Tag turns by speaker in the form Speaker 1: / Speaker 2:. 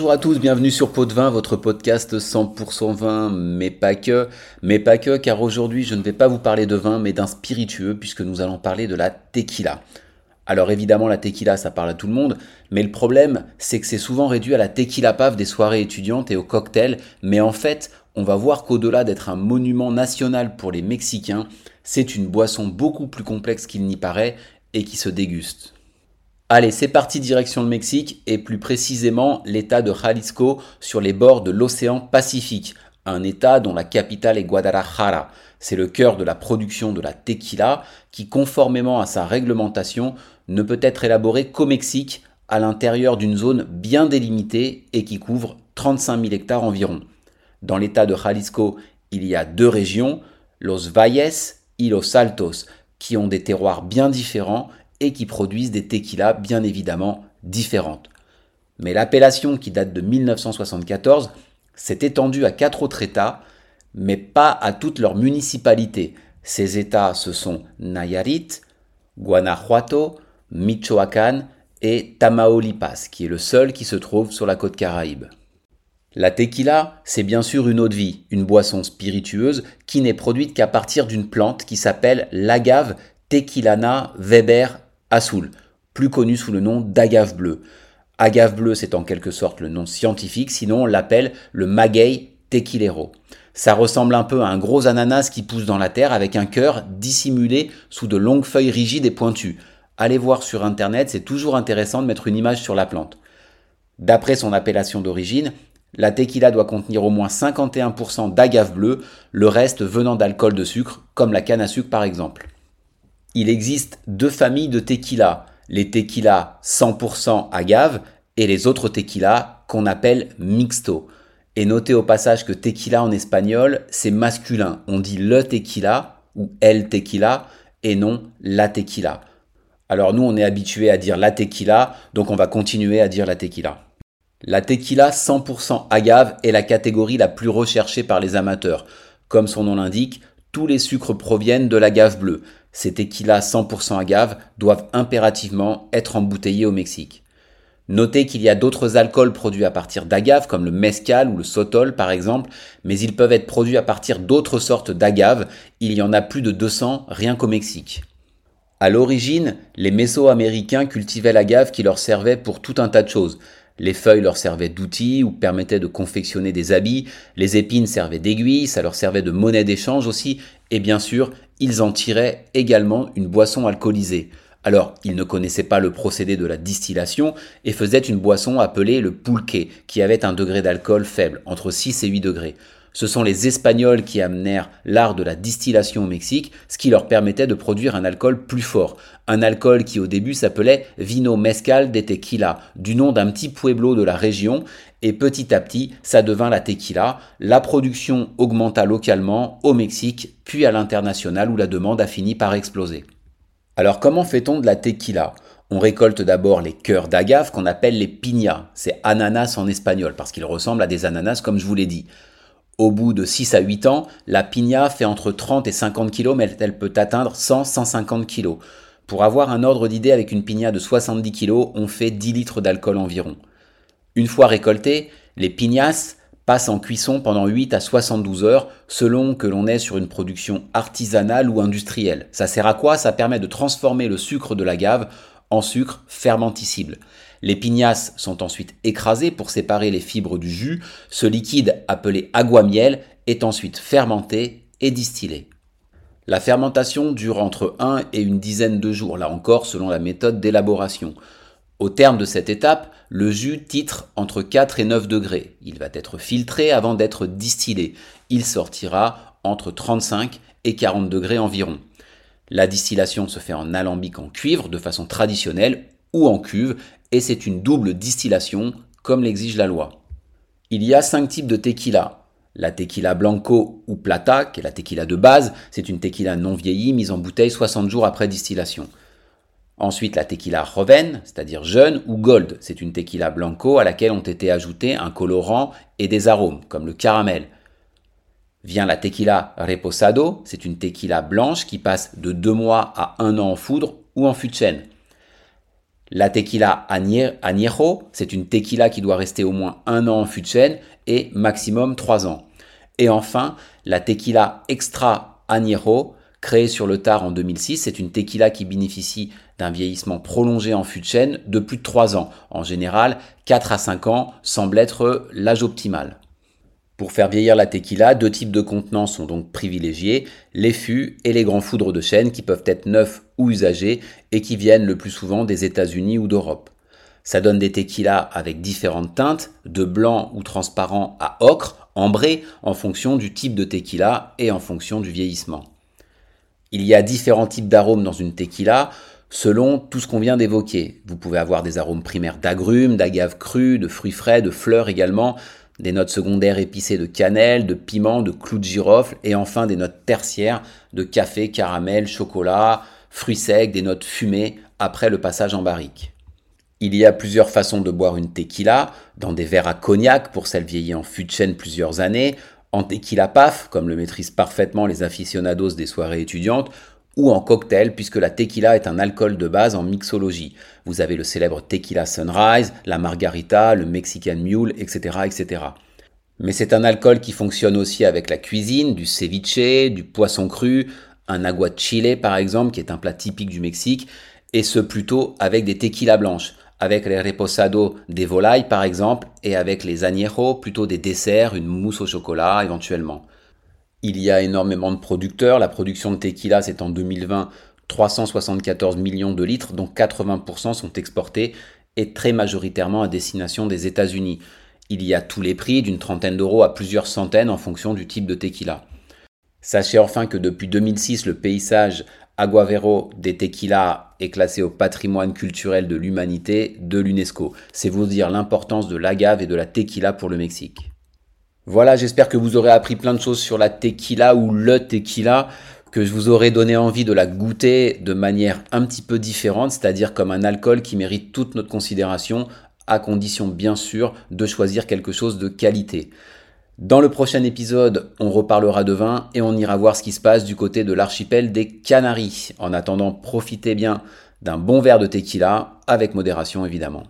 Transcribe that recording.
Speaker 1: Bonjour à tous, bienvenue sur Pot de Vin, votre podcast 100% vin, mais pas que, mais pas que, car aujourd'hui je ne vais pas vous parler de vin, mais d'un spiritueux, puisque nous allons parler de la tequila. Alors évidemment la tequila ça parle à tout le monde, mais le problème c'est que c'est souvent réduit à la tequila pave des soirées étudiantes et au cocktail, mais en fait on va voir qu'au-delà d'être un monument national pour les Mexicains, c'est une boisson beaucoup plus complexe qu'il n'y paraît et qui se déguste. Allez, c'est parti direction le Mexique et plus précisément l'état de Jalisco sur les bords de l'océan Pacifique, un état dont la capitale est Guadalajara. C'est le cœur de la production de la tequila qui, conformément à sa réglementation, ne peut être élaborée qu'au Mexique à l'intérieur d'une zone bien délimitée et qui couvre 35 000 hectares environ. Dans l'état de Jalisco, il y a deux régions, Los Valles et Los Altos, qui ont des terroirs bien différents et qui produisent des tequilas bien évidemment différentes. Mais l'appellation qui date de 1974 s'est étendue à quatre autres États, mais pas à toutes leurs municipalités. Ces États, ce sont Nayarit, Guanajuato, Michoacán et Tamaulipas, qui est le seul qui se trouve sur la côte caraïbe. La tequila, c'est bien sûr une eau de vie, une boisson spiritueuse qui n'est produite qu'à partir d'une plante qui s'appelle l'agave Tequilana Weber Azul, plus connue sous le nom d'agave bleue. Agave bleue, c'est en quelque sorte le nom scientifique, sinon on l'appelle le maguey tequilero. Ça ressemble un peu à un gros ananas qui pousse dans la terre avec un cœur dissimulé sous de longues feuilles rigides et pointues. Allez voir sur internet, c'est toujours intéressant de mettre une image sur la plante. D'après son appellation d'origine, la tequila doit contenir au moins 51% d'agave bleue, le reste venant d'alcool de sucre, comme la canne à sucre par exemple. Il existe deux familles de tequila, les tequila 100% agave et les autres tequila qu'on appelle mixto. Et notez au passage que tequila en espagnol, c'est masculin. On dit le tequila ou el tequila et non la tequila. Alors nous, on est habitué à dire la tequila, donc on va continuer à dire la tequila. La tequila 100% agave est la catégorie la plus recherchée par les amateurs. Comme son nom l'indique, tous les sucres proviennent de l'agave bleue. Ces tequilas 100% agave doivent impérativement être embouteillés au Mexique. Notez qu'il y a d'autres alcools produits à partir d'agave, comme le mezcal ou le sotol par exemple, mais ils peuvent être produits à partir d'autres sortes d'agave. Il y en a plus de 200 rien qu'au Mexique. À l'origine, les Mésoaméricains cultivaient l'agave qui leur servait pour tout un tas de choses. Les feuilles leur servaient d'outils ou permettaient de confectionner des habits, les épines servaient d'aiguilles, ça leur servait de monnaie d'échange aussi, et bien sûr, ils en tiraient également une boisson alcoolisée. Alors, ils ne connaissaient pas le procédé de la distillation et faisaient une boisson appelée le pulque, qui avait un degré d'alcool faible, entre 6 et 8 degrés. Ce sont les Espagnols qui amenèrent l'art de la distillation au Mexique, ce qui leur permettait de produire un alcool plus fort. Un alcool qui au début s'appelait Vino Mezcal de Tequila, du nom d'un petit pueblo de la région, et petit à petit, ça devint la tequila. La production augmenta localement au Mexique, puis à l'international où la demande a fini par exploser. Alors comment fait-on de la tequila? On récolte d'abord les cœurs d'agave qu'on appelle les piñas. C'est ananas en espagnol parce qu'ils ressemblent à des ananas comme je vous l'ai dit. Au bout de 6 à 8 ans, la pigna fait entre 30 et 50 kg, mais elle peut atteindre 100-150 kg. Pour avoir un ordre d'idée, avec une pigna de 70 kg, on fait 10 litres d'alcool environ. Une fois récoltées, les pignas passent en cuisson pendant 8 à 72 heures, selon que l'on est sur une production artisanale ou industrielle. Ça sert à quoi? Ça permet de transformer le sucre de l'agave en sucre fermenticible. Les pignasses sont ensuite écrasées pour séparer les fibres du jus. Ce liquide, appelé aguamiel, est ensuite fermenté et distillé. La fermentation dure entre 1 et une dizaine de jours, là encore selon la méthode d'élaboration. Au terme de cette étape, le jus titre entre 4 et 9 degrés. Il va être filtré avant d'être distillé. Il sortira entre 35 et 40 degrés environ. La distillation se fait en alambic en cuivre de façon traditionnelle ou en cuve et c'est une double distillation comme l'exige la loi. Il y a cinq types de tequila. La tequila blanco ou plata, qui est la tequila de base, c'est une tequila non vieillie mise en bouteille 60 jours après distillation. Ensuite, la tequila joven, c'est-à-dire jeune, ou gold, c'est une tequila blanco à laquelle ont été ajoutés un colorant et des arômes, comme le caramel. Vient la tequila reposado, c'est une tequila blanche qui passe de 2 mois à 1 an en foudre ou en fût de chêne. La tequila añejo, c'est une tequila qui doit rester au moins un an en fût de chêne et maximum trois ans. Et enfin, la tequila extra añejo, créée sur le tard en 2006, c'est une tequila qui bénéficie d'un vieillissement prolongé en fût de chêne de plus de trois ans. En général, 4 à 5 ans semble être l'âge optimal. Pour faire vieillir la tequila, deux types de contenants sont donc privilégiés, les fûts et les grands foudres de chêne qui peuvent être neufs ou usagés et qui viennent le plus souvent des États-Unis ou d'Europe. Ça donne des tequilas avec différentes teintes, de blanc ou transparent à ocre, ambré, en fonction du type de tequila et en fonction du vieillissement. Il y a différents types d'arômes dans une tequila selon tout ce qu'on vient d'évoquer. Vous pouvez avoir des arômes primaires d'agrumes, d'agaves crues, de fruits frais, de fleurs également, des notes secondaires épicées de cannelle, de piment, de clous de girofle, et enfin des notes tertiaires de café, caramel, chocolat, fruits secs, des notes fumées après le passage en barrique. Il y a plusieurs façons de boire une tequila, dans des verres à cognac pour celle vieillie en fût de chêne plusieurs années, en tequila paf, comme le maîtrisent parfaitement les aficionados des soirées étudiantes, ou en cocktail, puisque la tequila est un alcool de base en mixologie. Vous avez le célèbre tequila sunrise, la margarita, le mexican mule, etc. etc. Mais c'est un alcool qui fonctionne aussi avec la cuisine, du ceviche, du poisson cru, un agua de chile par exemple, qui est un plat typique du Mexique, et ce plutôt avec des tequilas blanches, avec les reposados des volailles par exemple, et avec les añejos, plutôt des desserts, une mousse au chocolat éventuellement. Il y a énormément de producteurs. La production de tequila, c'est en 2020 374 millions de litres, dont 80% sont exportés et très majoritairement à destination des États-Unis. Il y a tous les prix, d'une trentaine d'euros à plusieurs centaines en fonction du type de tequila. Sachez enfin que depuis 2006, le paysage Aguavero des tequilas est classé au patrimoine culturel de l'humanité de l'UNESCO. C'est vous dire l'importance de l'agave et de la tequila pour le Mexique. Voilà, j'espère que vous aurez appris plein de choses sur la tequila ou le tequila, que je vous aurai donné envie de la goûter de manière un petit peu différente, c'est-à-dire comme un alcool qui mérite toute notre considération, à condition bien sûr de choisir quelque chose de qualité. Dans le prochain épisode, on reparlera de vin et on ira voir ce qui se passe du côté de l'archipel des Canaries. En attendant, profitez bien d'un bon verre de tequila, avec modération évidemment.